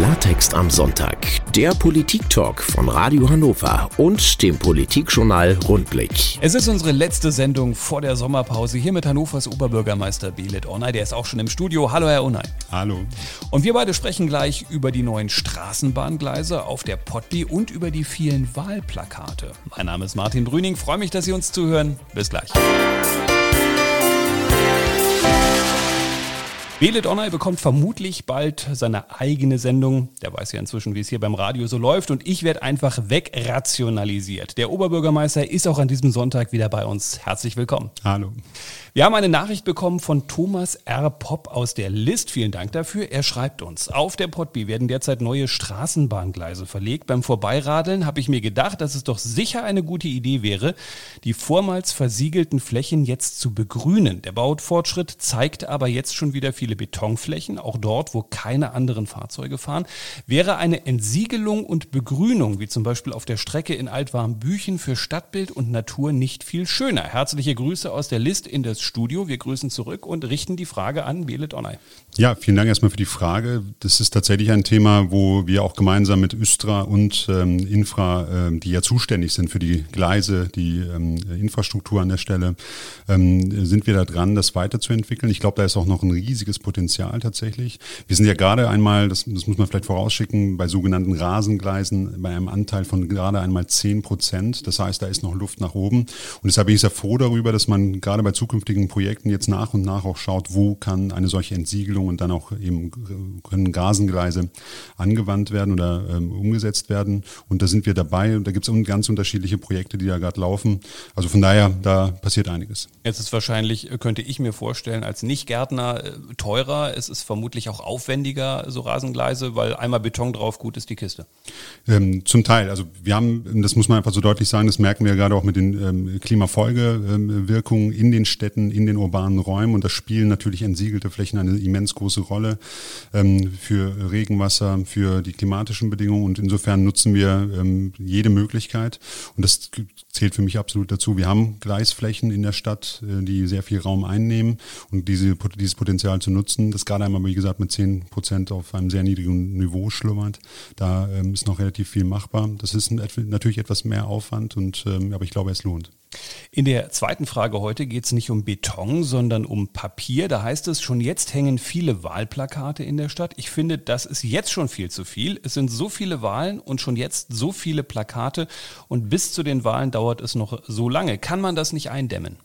Klartext am Sonntag, der Politik-Talk von Radio Hannover und dem Politikjournal Rundblick. Es ist unsere letzte Sendung vor der Sommerpause hier mit Hannovers Oberbürgermeister Belit Onay. Der ist auch schon im Studio. Hallo, Herr Onay. Hallo. Und wir beide sprechen gleich über die neuen Straßenbahngleise auf der Potby und über die vielen Wahlplakate. Mein Name ist Martin Brüning. Freue mich, dass Sie uns zuhören. Bis gleich. Belet Onay bekommt vermutlich bald seine eigene Sendung. Der weiß ja inzwischen, wie es hier beim Radio so läuft. Und ich werde einfach wegrationalisiert. Der Oberbürgermeister ist auch an diesem Sonntag wieder bei uns. Herzlich willkommen. Hallo. Wir haben eine Nachricht bekommen von Thomas R. Popp aus der List. Vielen Dank dafür. Er schreibt uns, auf der Potby werden derzeit neue Straßenbahngleise verlegt. Beim Vorbeiradeln habe ich mir gedacht, dass es doch sicher eine gute Idee wäre, die vormals versiegelten Flächen jetzt zu begrünen. Der Baufortschritt zeigt aber jetzt schon wieder viele Betonflächen, auch dort, wo keine anderen Fahrzeuge fahren. Wäre eine Entsiegelung und Begrünung, wie zum Beispiel auf der Strecke in Altwarmbüchen für Stadtbild und Natur nicht viel schöner. Herzliche Grüße aus der List in das Studio. Wir grüßen zurück und richten die Frage an Belet Onay. Ja, vielen Dank erstmal für die Frage. Das ist tatsächlich ein Thema, wo wir auch gemeinsam mit Östra und ähm, Infra, ähm, die ja zuständig sind für die Gleise, die ähm, Infrastruktur an der Stelle, ähm, sind wir da dran, das weiterzuentwickeln. Ich glaube, da ist auch noch ein riesiges Potenzial tatsächlich. Wir sind ja gerade einmal, das, das muss man vielleicht vorausschicken, bei sogenannten Rasengleisen bei einem Anteil von gerade einmal 10 Prozent. Das heißt, da ist noch Luft nach oben. Und deshalb bin ich sehr froh darüber, dass man gerade bei zukünftigen Projekten jetzt nach und nach auch schaut, wo kann eine solche Entsiegelung und dann auch eben können Gasengleise angewandt werden oder ähm, umgesetzt werden. Und da sind wir dabei und da gibt es ganz unterschiedliche Projekte, die da gerade laufen. Also von daher, da passiert einiges. Jetzt ist wahrscheinlich, könnte ich mir vorstellen, als Nicht-Gärtner äh, teurer. Es ist vermutlich auch aufwendiger, so Rasengleise, weil einmal Beton drauf, gut ist die Kiste. Ähm, zum Teil. Also wir haben, das muss man einfach so deutlich sagen, das merken wir gerade auch mit den ähm, Klimafolgewirkungen in den Städten, in den urbanen Räumen. Und da spielen natürlich entsiegelte Flächen eine immens große Rolle ähm, für Regenwasser, für die klimatischen Bedingungen. Und insofern nutzen wir ähm, jede Möglichkeit. Und das zählt für mich absolut dazu. Wir haben Gleisflächen in der Stadt, äh, die sehr viel Raum einnehmen und diese, dieses Potenzial zu nutzen, das gerade einmal, wie gesagt, mit 10 Prozent auf einem sehr niedrigen Niveau schlummert. Da ähm, ist noch relativ viel machbar. Das ist ein, natürlich etwas mehr Aufwand, und, ähm, aber ich glaube, es lohnt. In der zweiten Frage heute geht es nicht um Beton, sondern um Papier. Da heißt es, schon jetzt hängen viele Wahlplakate in der Stadt. Ich finde, das ist jetzt schon viel zu viel. Es sind so viele Wahlen und schon jetzt so viele Plakate und bis zu den Wahlen dauert es noch so lange. Kann man das nicht eindämmen?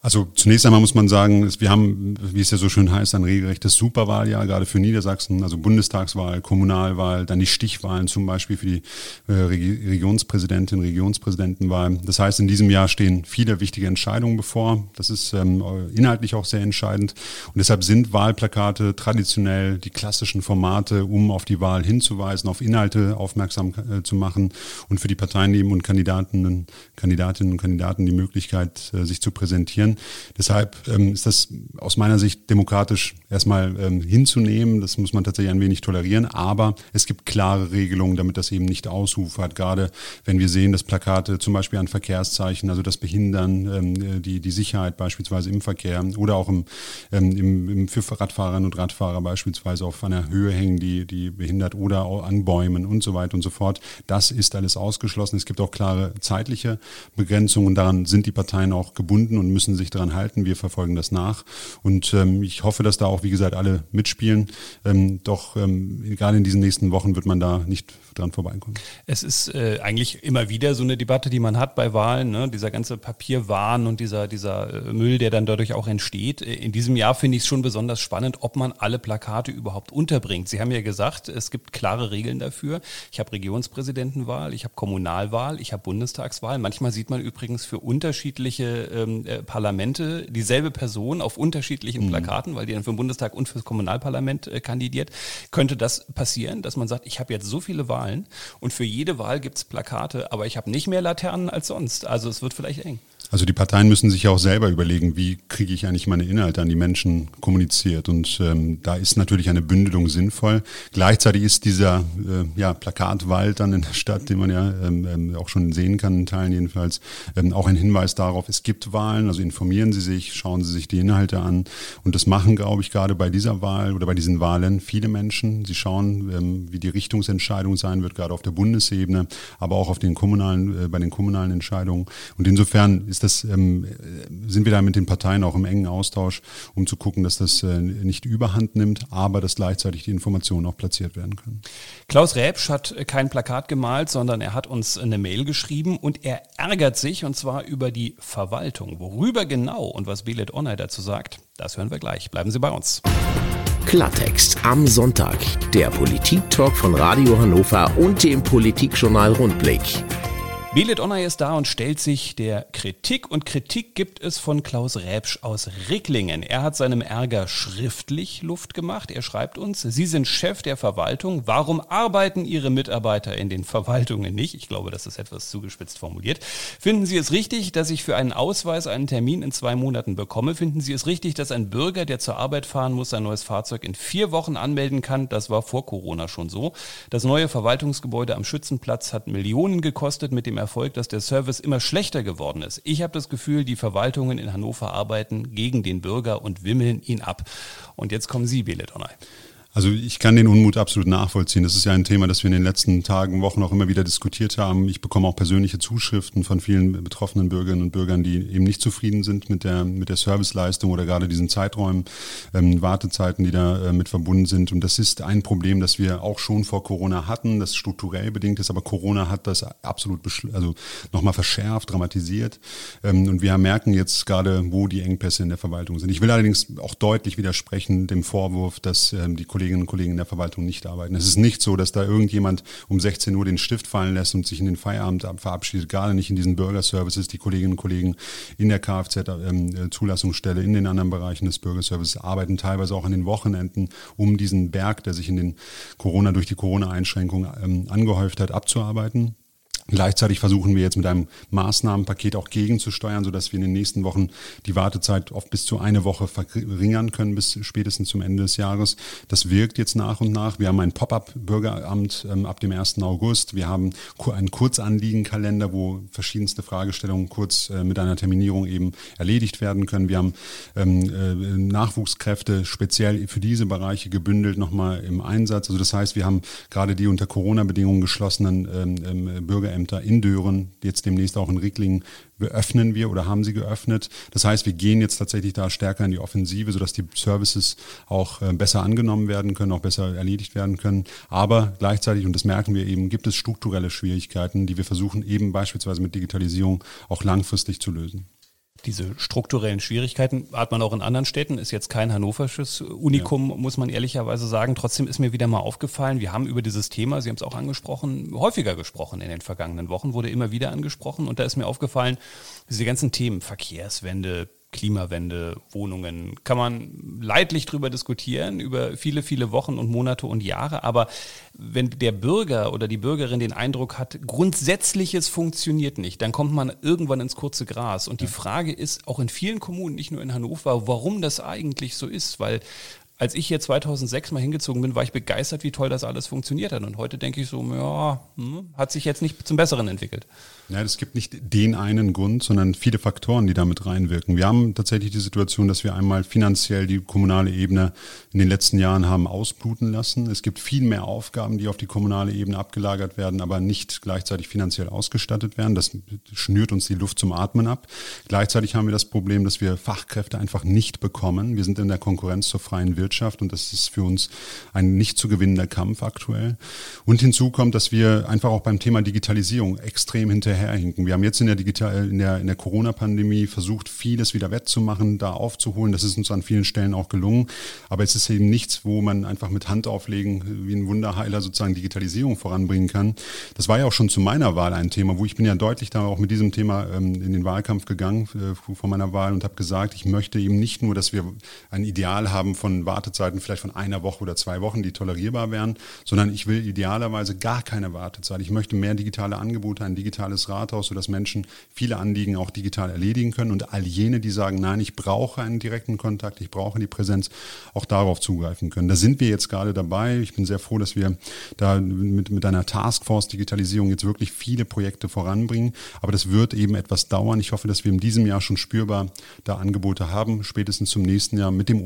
Also zunächst einmal muss man sagen, wir haben, wie es ja so schön heißt, ein regelrechtes Superwahljahr, gerade für Niedersachsen, also Bundestagswahl, Kommunalwahl, dann die Stichwahlen zum Beispiel für die äh, Regionspräsidentin, Regionspräsidentenwahl. Das heißt, in diesem Jahr stehen viele wichtige Entscheidungen bevor. Das ist ähm, inhaltlich auch sehr entscheidend. Und deshalb sind Wahlplakate traditionell die klassischen Formate, um auf die Wahl hinzuweisen, auf Inhalte aufmerksam äh, zu machen und für die Parteien und Kandidatinnen, Kandidatinnen und Kandidaten die Möglichkeit, äh, sich zu präsentieren passieren. Deshalb ähm, ist das aus meiner Sicht demokratisch erstmal ähm, hinzunehmen. Das muss man tatsächlich ein wenig tolerieren. Aber es gibt klare Regelungen, damit das eben nicht ausufert. Gerade wenn wir sehen, dass Plakate zum Beispiel an Verkehrszeichen, also das Behindern, ähm, die, die Sicherheit beispielsweise im Verkehr oder auch im, ähm, im, im, für Radfahrerinnen und Radfahrer beispielsweise auf einer Höhe hängen, die, die behindert oder an Bäumen und so weiter und so fort. Das ist alles ausgeschlossen. Es gibt auch klare zeitliche Begrenzungen. Daran sind die Parteien auch gebunden und müssen sich daran halten. Wir verfolgen das nach. Und ähm, ich hoffe, dass da auch, wie gesagt, alle mitspielen. Ähm, doch ähm, gerade in diesen nächsten Wochen wird man da nicht dran vorbeikommen. Es ist äh, eigentlich immer wieder so eine Debatte, die man hat bei Wahlen, ne? dieser ganze Papierwahn und dieser, dieser äh, Müll, der dann dadurch auch entsteht. Äh, in diesem Jahr finde ich es schon besonders spannend, ob man alle Plakate überhaupt unterbringt. Sie haben ja gesagt, es gibt klare Regeln dafür. Ich habe Regionspräsidentenwahl, ich habe Kommunalwahl, ich habe Bundestagswahl. Manchmal sieht man übrigens für unterschiedliche ähm, äh, Parlamente dieselbe Person auf unterschiedlichen mhm. Plakaten, weil die dann für den Bundestag und fürs Kommunalparlament äh, kandidiert. Könnte das passieren, dass man sagt, ich habe jetzt so viele Wahlen und für jede Wahl gibt es Plakate, aber ich habe nicht mehr Laternen als sonst. Also es wird vielleicht eng. Also die Parteien müssen sich ja auch selber überlegen, wie kriege ich eigentlich meine Inhalte an die Menschen kommuniziert. Und ähm, da ist natürlich eine Bündelung sinnvoll. Gleichzeitig ist dieser äh, ja, Plakatwald dann in der Stadt, den man ja ähm, ähm, auch schon sehen kann, in Teilen jedenfalls, ähm, auch ein Hinweis darauf, es gibt Wahlen. Also in informieren Sie sich, schauen Sie sich die Inhalte an. Und das machen, glaube ich, gerade bei dieser Wahl oder bei diesen Wahlen viele Menschen. Sie schauen, ähm, wie die Richtungsentscheidung sein wird, gerade auf der Bundesebene, aber auch auf den kommunalen, äh, bei den kommunalen Entscheidungen. Und insofern ist das, ähm, sind wir da mit den Parteien auch im engen Austausch, um zu gucken, dass das äh, nicht überhand nimmt, aber dass gleichzeitig die Informationen auch platziert werden können. Klaus Räbsch hat kein Plakat gemalt, sondern er hat uns eine Mail geschrieben und er ärgert sich und zwar über die Verwaltung. Worüber genau und was Belet Online dazu sagt, das hören wir gleich. Bleiben Sie bei uns. Klartext am Sonntag. Der Politik-Talk von Radio Hannover und dem Politikjournal Rundblick. Belit Onay ist da und stellt sich der Kritik und Kritik gibt es von Klaus Räbsch aus Ricklingen. Er hat seinem Ärger schriftlich Luft gemacht. Er schreibt uns, Sie sind Chef der Verwaltung. Warum arbeiten Ihre Mitarbeiter in den Verwaltungen nicht? Ich glaube, das ist etwas zugespitzt formuliert. Finden Sie es richtig, dass ich für einen Ausweis einen Termin in zwei Monaten bekomme? Finden Sie es richtig, dass ein Bürger, der zur Arbeit fahren muss, sein neues Fahrzeug in vier Wochen anmelden kann? Das war vor Corona schon so. Das neue Verwaltungsgebäude am Schützenplatz hat Millionen gekostet mit dem Erfolg, dass der Service immer schlechter geworden ist. Ich habe das Gefühl, die Verwaltungen in Hannover arbeiten gegen den Bürger und wimmeln ihn ab. Und jetzt kommen Sie, Bele Donay. Also ich kann den Unmut absolut nachvollziehen. Das ist ja ein Thema, das wir in den letzten Tagen, Wochen auch immer wieder diskutiert haben. Ich bekomme auch persönliche Zuschriften von vielen betroffenen Bürgerinnen und Bürgern, die eben nicht zufrieden sind mit der, mit der Serviceleistung oder gerade diesen Zeiträumen, ähm, Wartezeiten, die da äh, mit verbunden sind. Und das ist ein Problem, das wir auch schon vor Corona hatten, das strukturell bedingt ist, aber Corona hat das absolut also nochmal verschärft, dramatisiert. Ähm, und wir merken jetzt gerade, wo die Engpässe in der Verwaltung sind. Ich will allerdings auch deutlich widersprechen dem Vorwurf, dass ähm, die Kolleginnen und Kollegen in der Verwaltung nicht arbeiten. Es ist nicht so, dass da irgendjemand um 16 Uhr den Stift fallen lässt und sich in den Feierabend verabschiedet, gerade nicht in diesen Bürgerservices. Die Kolleginnen und Kollegen in der Kfz-Zulassungsstelle, in den anderen Bereichen des Bürgerservices arbeiten teilweise auch an den Wochenenden, um diesen Berg, der sich in den Corona durch die Corona-Einschränkungen ähm, angehäuft hat, abzuarbeiten. Gleichzeitig versuchen wir jetzt mit einem Maßnahmenpaket auch gegenzusteuern, sodass wir in den nächsten Wochen die Wartezeit oft bis zu eine Woche verringern können, bis spätestens zum Ende des Jahres. Das wirkt jetzt nach und nach. Wir haben ein Pop-up-Bürgeramt ähm, ab dem 1. August. Wir haben einen Kurzanliegenkalender, wo verschiedenste Fragestellungen kurz äh, mit einer Terminierung eben erledigt werden können. Wir haben ähm, äh, Nachwuchskräfte speziell für diese Bereiche gebündelt nochmal im Einsatz. Also das heißt, wir haben gerade die unter Corona-Bedingungen geschlossenen ähm, ähm Bürgerämter in Dören, jetzt demnächst auch in Ricklingen, öffnen wir oder haben sie geöffnet. Das heißt, wir gehen jetzt tatsächlich da stärker in die Offensive, sodass die Services auch äh, besser angenommen werden können, auch besser erledigt werden können. Aber gleichzeitig, und das merken wir eben, gibt es strukturelle Schwierigkeiten, die wir versuchen eben beispielsweise mit Digitalisierung auch langfristig zu lösen. Diese strukturellen Schwierigkeiten hat man auch in anderen Städten, ist jetzt kein hannoversches Unikum, ja. muss man ehrlicherweise sagen. Trotzdem ist mir wieder mal aufgefallen, wir haben über dieses Thema, Sie haben es auch angesprochen, häufiger gesprochen in den vergangenen Wochen, wurde immer wieder angesprochen und da ist mir aufgefallen, diese ganzen Themen, Verkehrswende, Klimawende, Wohnungen, kann man leidlich drüber diskutieren, über viele, viele Wochen und Monate und Jahre. Aber wenn der Bürger oder die Bürgerin den Eindruck hat, Grundsätzliches funktioniert nicht, dann kommt man irgendwann ins kurze Gras. Und die Frage ist auch in vielen Kommunen, nicht nur in Hannover, warum das eigentlich so ist, weil als ich hier 2006 mal hingezogen bin, war ich begeistert, wie toll das alles funktioniert hat. Und heute denke ich so, ja, hm, hat sich jetzt nicht zum Besseren entwickelt. Ja, es gibt nicht den einen Grund, sondern viele Faktoren, die damit reinwirken. Wir haben tatsächlich die Situation, dass wir einmal finanziell die kommunale Ebene in den letzten Jahren haben ausbluten lassen. Es gibt viel mehr Aufgaben, die auf die kommunale Ebene abgelagert werden, aber nicht gleichzeitig finanziell ausgestattet werden. Das schnürt uns die Luft zum Atmen ab. Gleichzeitig haben wir das Problem, dass wir Fachkräfte einfach nicht bekommen. Wir sind in der Konkurrenz zur freien Wirtschaft und das ist für uns ein nicht zu gewinnender Kampf aktuell. Und hinzu kommt, dass wir einfach auch beim Thema Digitalisierung extrem hinterher hinterherhinken. Wir haben jetzt in der Digital, in der, in der Corona-Pandemie versucht, vieles wieder wettzumachen, da aufzuholen. Das ist uns an vielen Stellen auch gelungen. Aber es ist eben nichts, wo man einfach mit Hand auflegen, wie ein Wunderheiler sozusagen Digitalisierung voranbringen kann. Das war ja auch schon zu meiner Wahl ein Thema, wo ich bin ja deutlich da auch mit diesem Thema ähm, in den Wahlkampf gegangen äh, vor meiner Wahl und habe gesagt, ich möchte eben nicht nur, dass wir ein Ideal haben von Wartezeiten vielleicht von einer Woche oder zwei Wochen, die tolerierbar wären, sondern ich will idealerweise gar keine Wartezeit. Ich möchte mehr digitale Angebote, ein digitales Rathaus, sodass Menschen viele Anliegen auch digital erledigen können und all jene, die sagen, nein, ich brauche einen direkten Kontakt, ich brauche die Präsenz, auch darauf zugreifen können. Da sind wir jetzt gerade dabei. Ich bin sehr froh, dass wir da mit, mit einer Taskforce Digitalisierung jetzt wirklich viele Projekte voranbringen. Aber das wird eben etwas dauern. Ich hoffe, dass wir in diesem Jahr schon spürbar da Angebote haben, spätestens zum nächsten Jahr mit dem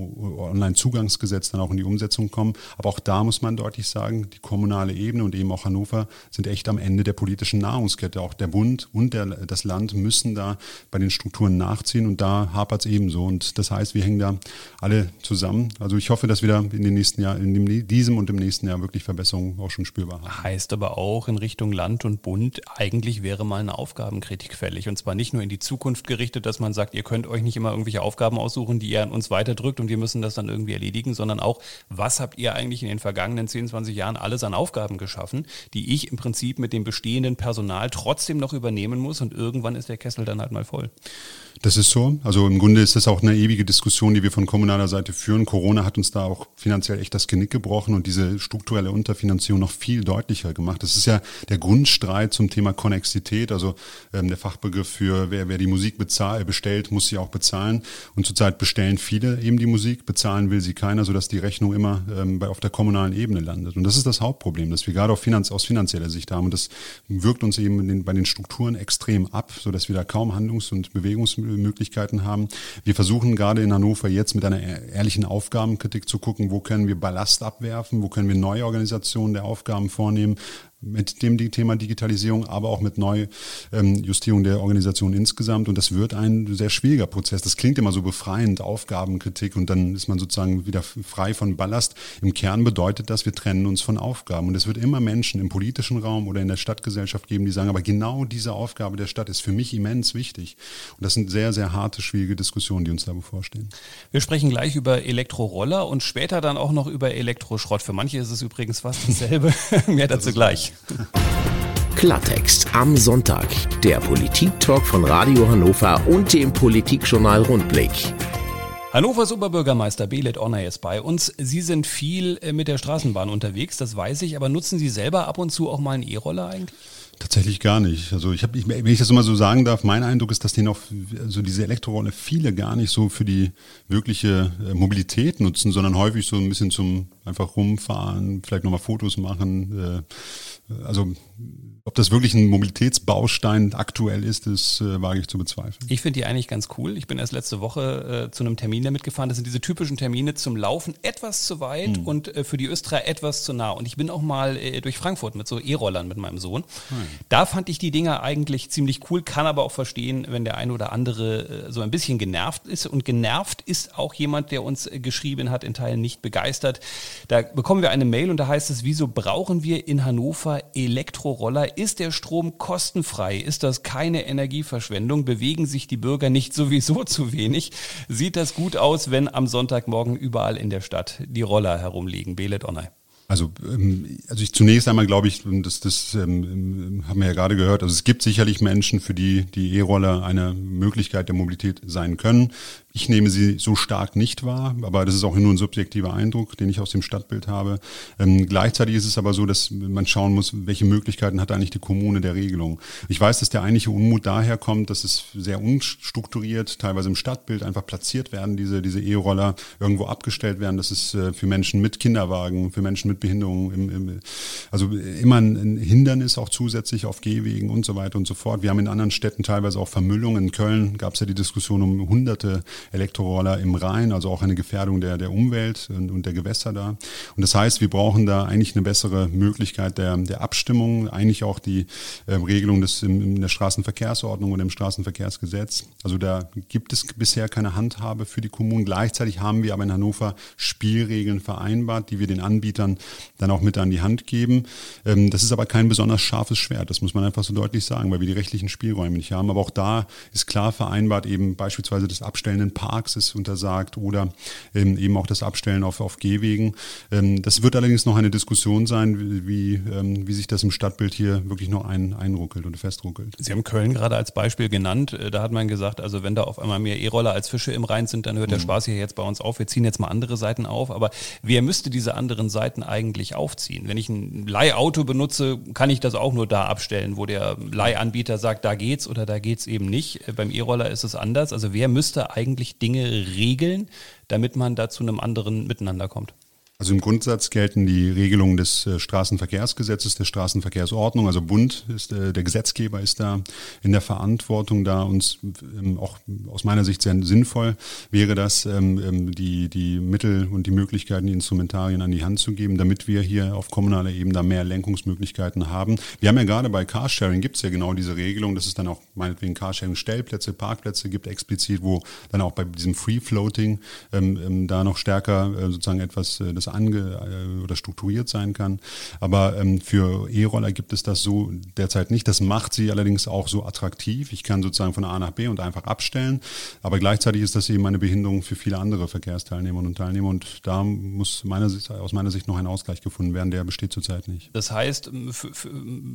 Online-Zugangsgesetz dann auch in die Umsetzung kommen. Aber auch da muss man deutlich sagen, die kommunale Ebene und eben auch Hannover sind echt am Ende der politischen Nahrungskette. Auch der Bund und der, das Land müssen da bei den Strukturen nachziehen und da hapert es ebenso. Und das heißt, wir hängen da alle zusammen. Also ich hoffe, dass wir da in den nächsten Jahr, in diesem und im nächsten Jahr wirklich Verbesserungen auch schon spürbar haben. Heißt aber auch in Richtung Land und Bund, eigentlich wäre mal eine Aufgabenkritik fällig. Und zwar nicht nur in die Zukunft gerichtet, dass man sagt, ihr könnt euch nicht immer irgendwelche Aufgaben aussuchen, die ihr an uns weiterdrückt und wir müssen das dann irgendwie erledigen, sondern auch, was habt ihr eigentlich in den vergangenen 10, 20 Jahren alles an Aufgaben geschaffen, die ich im Prinzip mit dem bestehenden Personal trotzdem noch übernehmen muss und irgendwann ist der Kessel dann halt mal voll. Das ist so. Also im Grunde ist das auch eine ewige Diskussion, die wir von kommunaler Seite führen. Corona hat uns da auch finanziell echt das Genick gebrochen und diese strukturelle Unterfinanzierung noch viel deutlicher gemacht. Das ist ja der Grundstreit zum Thema Konnexität, also ähm, der Fachbegriff für wer, wer die Musik bezahl, bestellt, muss sie auch bezahlen. Und zurzeit bestellen viele eben die Musik, bezahlen will sie keiner, sodass die Rechnung immer ähm, bei, auf der kommunalen Ebene landet. Und das ist das Hauptproblem, das wir gerade auf Finanz, aus finanzieller Sicht haben. Und das wirkt uns eben den, bei den Strukturen extrem ab, sodass wir da kaum Handlungs- und Bewegungsmöglichkeiten Möglichkeiten haben. Wir versuchen gerade in Hannover jetzt mit einer ehrlichen Aufgabenkritik zu gucken, wo können wir Ballast abwerfen, wo können wir neue Organisationen der Aufgaben vornehmen, mit dem Thema Digitalisierung, aber auch mit Neujustierung der Organisation insgesamt. Und das wird ein sehr schwieriger Prozess. Das klingt immer so befreiend, Aufgabenkritik und dann ist man sozusagen wieder frei von Ballast. Im Kern bedeutet das, wir trennen uns von Aufgaben. Und es wird immer Menschen im politischen Raum oder in der Stadtgesellschaft geben, die sagen, aber genau diese Aufgabe der Stadt ist für mich immens wichtig. Und das sind sehr, sehr harte, schwierige Diskussionen, die uns da bevorstehen. Wir sprechen gleich über Elektroroller und später dann auch noch über Elektroschrott. Für manche ist es übrigens fast dasselbe. Mehr dazu gleich. Klartext am Sonntag. Der Politik-Talk von Radio Hannover und dem Politikjournal Rundblick. Hannovers Oberbürgermeister Belet Onner ist bei uns. Sie sind viel äh, mit der Straßenbahn unterwegs, das weiß ich, aber nutzen Sie selber ab und zu auch mal einen E-Roller eigentlich? Tatsächlich gar nicht. Also ich habe, wenn ich das immer so sagen darf, mein Eindruck ist, dass die noch, also diese Elektrorolle viele gar nicht so für die wirkliche äh, Mobilität nutzen, sondern häufig so ein bisschen zum einfach rumfahren, vielleicht nochmal Fotos machen. Äh, also ob das wirklich ein Mobilitätsbaustein aktuell ist, das äh, wage ich zu bezweifeln. Ich finde die eigentlich ganz cool. Ich bin erst letzte Woche äh, zu einem Termin damit gefahren. Das sind diese typischen Termine zum Laufen etwas zu weit hm. und äh, für die Österreicher etwas zu nah. Und ich bin auch mal äh, durch Frankfurt mit so E-Rollern mit meinem Sohn. Hm. Da fand ich die Dinger eigentlich ziemlich cool, kann aber auch verstehen, wenn der eine oder andere äh, so ein bisschen genervt ist. Und genervt ist auch jemand, der uns geschrieben hat, in Teilen nicht begeistert. Da bekommen wir eine Mail und da heißt es, wieso brauchen wir in Hannover Elektroroller? Ist der Strom kostenfrei? Ist das keine Energieverschwendung? Bewegen sich die Bürger nicht sowieso zu wenig? Sieht das gut aus, wenn am Sonntagmorgen überall in der Stadt die Roller herumliegen? Belet Online. Also, ähm, also ich zunächst einmal glaube ich, das, das ähm, haben wir ja gerade gehört, also es gibt sicherlich Menschen, für die die E-Roller eine Möglichkeit der Mobilität sein können. Ich nehme sie so stark nicht wahr, aber das ist auch nur ein subjektiver Eindruck, den ich aus dem Stadtbild habe. Ähm, gleichzeitig ist es aber so, dass man schauen muss, welche Möglichkeiten hat eigentlich die Kommune der Regelung. Ich weiß, dass der eigentliche Unmut daher kommt, dass es sehr unstrukturiert, teilweise im Stadtbild einfach platziert werden, diese diese E-Roller irgendwo abgestellt werden. Das ist äh, für Menschen mit Kinderwagen, für Menschen mit Behinderungen, im, im, also immer ein Hindernis auch zusätzlich auf Gehwegen und so weiter und so fort. Wir haben in anderen Städten teilweise auch Vermüllung. In Köln gab es ja die Diskussion um hunderte Elektroroller im Rhein, also auch eine Gefährdung der, der Umwelt und, und der Gewässer da. Und das heißt, wir brauchen da eigentlich eine bessere Möglichkeit der, der Abstimmung, eigentlich auch die äh, Regelung des, in, in der Straßenverkehrsordnung oder im Straßenverkehrsgesetz. Also da gibt es bisher keine Handhabe für die Kommunen. Gleichzeitig haben wir aber in Hannover Spielregeln vereinbart, die wir den Anbietern dann auch mit an die Hand geben. Ähm, das ist aber kein besonders scharfes Schwert, das muss man einfach so deutlich sagen, weil wir die rechtlichen Spielräume nicht haben. Aber auch da ist klar vereinbart, eben beispielsweise das Abstellen Parks ist untersagt oder ähm, eben auch das Abstellen auf, auf Gehwegen. Ähm, das wird allerdings noch eine Diskussion sein, wie, ähm, wie sich das im Stadtbild hier wirklich noch ein, einruckelt und festruckelt. Sie haben Köln gerade als Beispiel genannt. Äh, da hat man gesagt, also wenn da auf einmal mehr E-Roller als Fische im Rhein sind, dann hört der mhm. Spaß hier jetzt bei uns auf. Wir ziehen jetzt mal andere Seiten auf. Aber wer müsste diese anderen Seiten eigentlich aufziehen? Wenn ich ein Leihauto benutze, kann ich das auch nur da abstellen, wo der Leihanbieter sagt, da geht's oder da geht's eben nicht. Äh, beim E-Roller ist es anders. Also wer müsste eigentlich Dinge regeln, damit man da zu einem anderen Miteinander kommt? Also im Grundsatz gelten die Regelungen des äh, Straßenverkehrsgesetzes, der Straßenverkehrsordnung. Also Bund ist äh, der Gesetzgeber ist da in der Verantwortung, da uns ähm, auch aus meiner Sicht sehr sinnvoll wäre das, ähm, ähm, die, die Mittel und die Möglichkeiten, die Instrumentarien an die Hand zu geben, damit wir hier auf kommunaler Ebene mehr Lenkungsmöglichkeiten haben. Wir haben ja gerade bei Carsharing gibt es ja genau diese Regelung, dass es dann auch meinetwegen Carsharing-Stellplätze, Parkplätze gibt explizit, wo dann auch bei diesem Free-Floating ähm, da noch stärker äh, sozusagen etwas äh, das ange äh, oder strukturiert sein kann. Aber ähm, für E-Roller gibt es das so derzeit nicht. Das macht sie allerdings auch so attraktiv. Ich kann sozusagen von A nach B und einfach abstellen. Aber gleichzeitig ist das eben eine Behinderung für viele andere Verkehrsteilnehmerinnen und Teilnehmer. Und da muss meiner Sicht, aus meiner Sicht noch ein Ausgleich gefunden werden. Der besteht zurzeit nicht. Das heißt,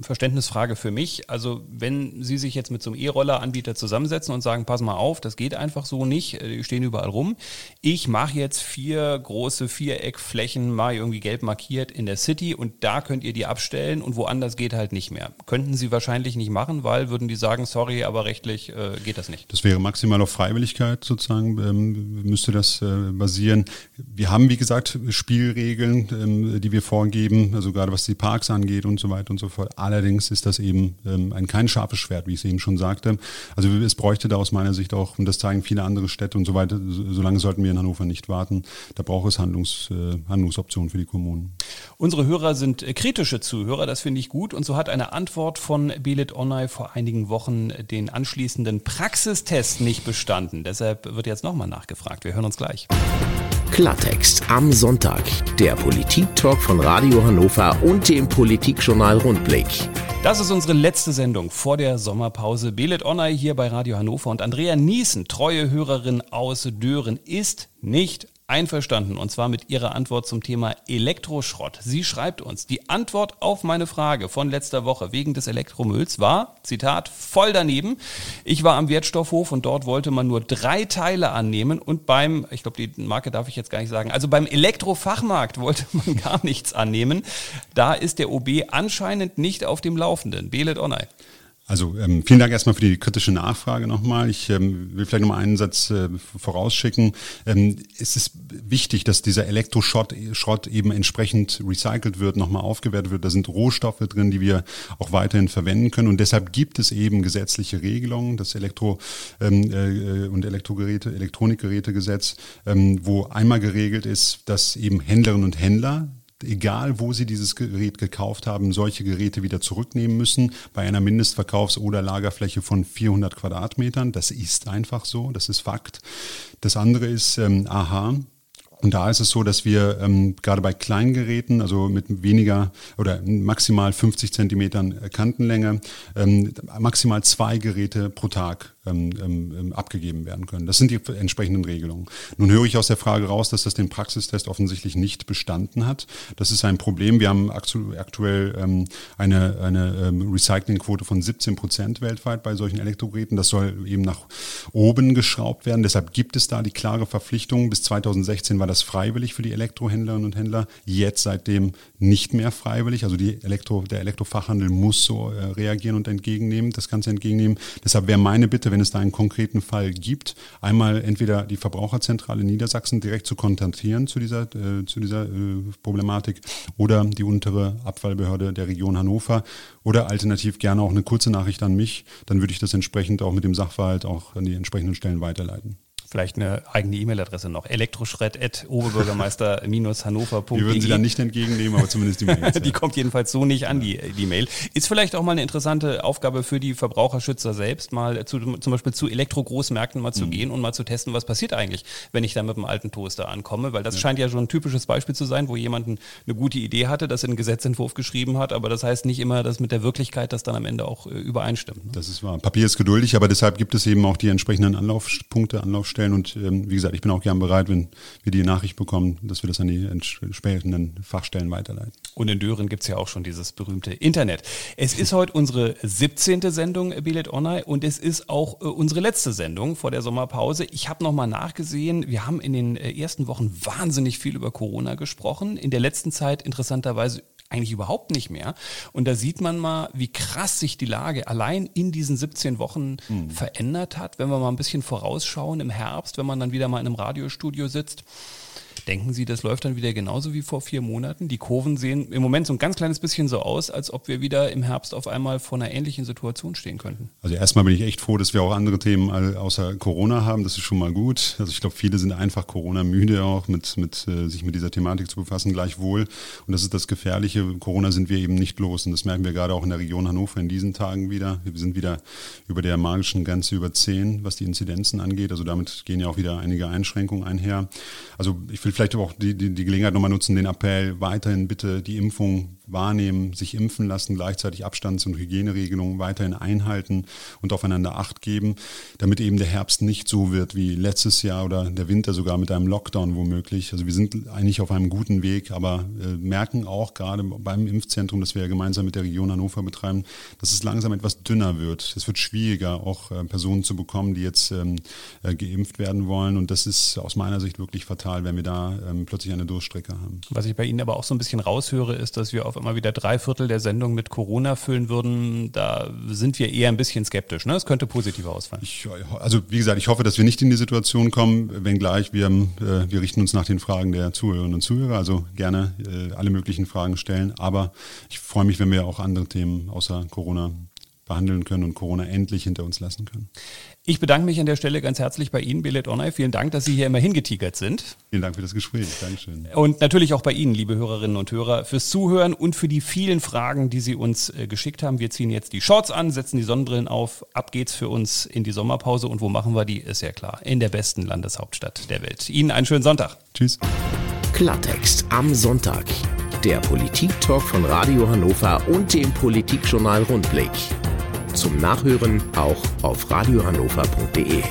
Verständnisfrage für mich. Also wenn Sie sich jetzt mit so einem E-Roller-Anbieter zusammensetzen und sagen, pass mal auf, das geht einfach so nicht, die stehen überall rum. Ich mache jetzt vier große Viereckflächen Flächen mal irgendwie gelb markiert in der City und da könnt ihr die abstellen und woanders geht halt nicht mehr. Könnten sie wahrscheinlich nicht machen, weil würden die sagen, sorry, aber rechtlich äh, geht das nicht. Das wäre maximal auf Freiwilligkeit sozusagen, ähm, müsste das äh, basieren. Wir haben, wie gesagt, Spielregeln, ähm, die wir vorgeben, also gerade was die Parks angeht und so weiter und so fort. Allerdings ist das eben ähm, ein kein scharfes Schwert, wie ich es eben schon sagte. Also es bräuchte da aus meiner Sicht auch, und das zeigen viele andere Städte und so weiter, so lange sollten wir in Hannover nicht warten. Da braucht es Handlungs, äh, Handlungsoptionen für die Kommunen. Unsere Hörer sind äh, kritische Zuhörer, das finde ich gut. Und so hat eine Antwort von Belit Onay vor einigen Wochen den anschließenden Praxistest nicht bestanden. Deshalb wird jetzt nochmal nachgefragt. Wir hören uns gleich. Klartext am Sonntag. Der Politik-Talk von Radio Hannover und dem Politikjournal Rundblick. Das ist unsere letzte Sendung vor der Sommerpause. Belet Onay hier bei Radio Hannover und Andrea Niesen, treue Hörerin aus Dören, ist nicht einverstanden und zwar mit ihrer Antwort zum Thema Elektroschrott. Sie schreibt uns, die Antwort auf meine Frage von letzter Woche wegen des Elektromülls war, Zitat, voll daneben. Ich war am Wertstoffhof und dort wollte man nur drei Teile annehmen und beim, ich glaube, die Marke darf ich jetzt gar nicht sagen, also beim Elektrofachmarkt wollte man gar nichts annehmen. Da ist der OB anscheinend nicht auf dem Laufenden. Belet Onay. Also ähm, vielen Dank erstmal für die kritische Nachfrage nochmal. Ich ähm, will vielleicht nochmal einen Satz äh, vorausschicken. Ähm, es ist wichtig, dass dieser Elektroschrott Schrott eben entsprechend recycelt wird, nochmal aufgewertet wird. Da sind Rohstoffe drin, die wir auch weiterhin verwenden können. Und deshalb gibt es eben gesetzliche Regelungen, das Elektro- ähm, äh, und Elektrogeräte, Elektronikgerätegesetz, ähm, wo einmal geregelt ist, dass eben Händlerinnen und Händler egal wo Sie dieses Gerät gekauft haben, solche Geräte wieder zurücknehmen müssen bei einer Mindestverkaufs- oder Lagerfläche von 400 Quadratmetern. Das ist einfach so, das ist Fakt. Das andere ist, ähm, aha, und da ist es so, dass wir ähm, gerade bei kleinen Geräten, also mit weniger oder maximal 50 Zentimetern Kantenlänge, ähm, maximal zwei Geräte pro Tag ähm, ähm, ähm, abgegeben werden können. Das sind die entsprechenden Regelungen. Nun höre ich aus der Frage raus, dass das den Praxistest offensichtlich nicht bestanden hat. Das ist ein Problem. Wir haben aktuell ähm, eine, eine ähm, Recyclingquote von 17 Prozent weltweit bei solchen Elektrogeräten. Das soll eben nach oben geschraubt werden. Deshalb gibt es da die klare Verpflichtung. Bis 2016 war das freiwillig für die Elektrohändlerinnen und Händler. Jetzt seitdem nicht mehr freiwillig. Also die Elektro, der Elektrofachhandel muss so äh, reagieren und entgegennehmen, das Ganze entgegennehmen. Deshalb wäre meine Bitte, wenn es da einen konkreten Fall gibt, einmal entweder die Verbraucherzentrale Niedersachsen direkt zu kontaktieren zu dieser, äh, zu dieser äh, Problematik oder die untere Abfallbehörde der Region Hannover oder alternativ gerne auch eine kurze Nachricht an mich. Dann würde ich das entsprechend auch mit dem Sachverhalt auch an die entsprechenden Stellen weiterleiten. Vielleicht eine eigene E-Mail-Adresse noch. elektroschrett.oberbürgermeister-hannover.de. Die würden Sie dann nicht entgegennehmen, aber zumindest die Mail. die kommt jedenfalls so nicht an, die, die Mail. Ist vielleicht auch mal eine interessante Aufgabe für die Verbraucherschützer selbst, mal zu, zum Beispiel zu Elektro-Großmärkten mal zu mhm. gehen und mal zu testen, was passiert eigentlich, wenn ich da mit einem alten Toaster ankomme, weil das ja. scheint ja schon ein typisches Beispiel zu sein, wo jemand eine gute Idee hatte, das in einen Gesetzentwurf geschrieben hat, aber das heißt nicht immer, dass mit der Wirklichkeit das dann am Ende auch äh, übereinstimmt. Ne? Das ist wahr. Papier ist geduldig, aber deshalb gibt es eben auch die entsprechenden Anlaufpunkte, Anlaufstellen stellen. Und ähm, wie gesagt, ich bin auch gern bereit, wenn wir die Nachricht bekommen, dass wir das an die entsprechenden Fachstellen weiterleiten. Und in Dören gibt es ja auch schon dieses berühmte Internet. Es ist heute unsere 17. Sendung Billet Online und es ist auch äh, unsere letzte Sendung vor der Sommerpause. Ich habe nochmal nachgesehen, wir haben in den äh, ersten Wochen wahnsinnig viel über Corona gesprochen. In der letzten Zeit interessanterweise eigentlich überhaupt nicht mehr. Und da sieht man mal, wie krass sich die Lage allein in diesen 17 Wochen mhm. verändert hat. Wenn wir mal ein bisschen vorausschauen im Herbst, wenn man dann wieder mal in einem Radiostudio sitzt. Denken Sie, das läuft dann wieder genauso wie vor vier Monaten? Die Kurven sehen im Moment so ein ganz kleines bisschen so aus, als ob wir wieder im Herbst auf einmal vor einer ähnlichen Situation stehen könnten. Also erstmal bin ich echt froh, dass wir auch andere Themen außer Corona haben. Das ist schon mal gut. Also ich glaube, viele sind einfach Corona-müde auch, mit, mit, äh, sich mit dieser Thematik zu befassen, gleichwohl. Und das ist das Gefährliche. Corona sind wir eben nicht los. Und das merken wir gerade auch in der Region Hannover in diesen Tagen wieder. Wir sind wieder über der magischen Grenze über 10, was die Inzidenzen angeht. Also damit gehen ja auch wieder einige Einschränkungen einher. Also ich will vielleicht auch die, die, die Gelegenheit nochmal nutzen, den Appell weiterhin bitte die Impfung wahrnehmen, sich impfen lassen, gleichzeitig Abstands- und Hygieneregelungen weiterhin einhalten und aufeinander Acht geben, damit eben der Herbst nicht so wird wie letztes Jahr oder der Winter sogar mit einem Lockdown womöglich. Also wir sind eigentlich auf einem guten Weg, aber äh, merken auch gerade beim Impfzentrum, das wir ja gemeinsam mit der Region Hannover betreiben, dass es langsam etwas dünner wird. Es wird schwieriger, auch äh, Personen zu bekommen, die jetzt ähm, äh, geimpft werden wollen. Und das ist aus meiner Sicht wirklich fatal, wenn wir da ähm, plötzlich eine Durchstrecke haben. Was ich bei Ihnen aber auch so ein bisschen raushöre, ist, dass wir auf einmal wieder drei Viertel der Sendung mit Corona füllen würden, da sind wir eher ein bisschen skeptisch. Ne? Es könnte positiver ausfallen. Ich, also wie gesagt, ich hoffe, dass wir nicht in die Situation kommen, wenngleich wir, äh, wir richten uns nach den Fragen der Zuhörerinnen und Zuhörer, also gerne äh, alle möglichen Fragen stellen. Aber ich freue mich, wenn wir auch andere Themen außer Corona behandeln können und Corona endlich hinter uns lassen können. Ich bedanke mich an der Stelle ganz herzlich bei Ihnen, Billet Onay. Vielen Dank, dass Sie hier immer hingetigert sind. Vielen Dank für das Gespräch. Dankeschön. Und natürlich auch bei Ihnen, liebe Hörerinnen und Hörer, fürs Zuhören und für die vielen Fragen, die Sie uns äh, geschickt haben. Wir ziehen jetzt die Shorts an, setzen die Sonnenbrillen auf. Ab geht's für uns in die Sommerpause. Und wo machen wir die? Ist ja klar. In der besten Landeshauptstadt der Welt. Ihnen einen schönen Sonntag. Tschüss. Klartext am Sonntag. Der Politik-Talk von Radio Hannover und dem Politikjournal Rundblick. Zum Nachhören auch auf radiohannover.de.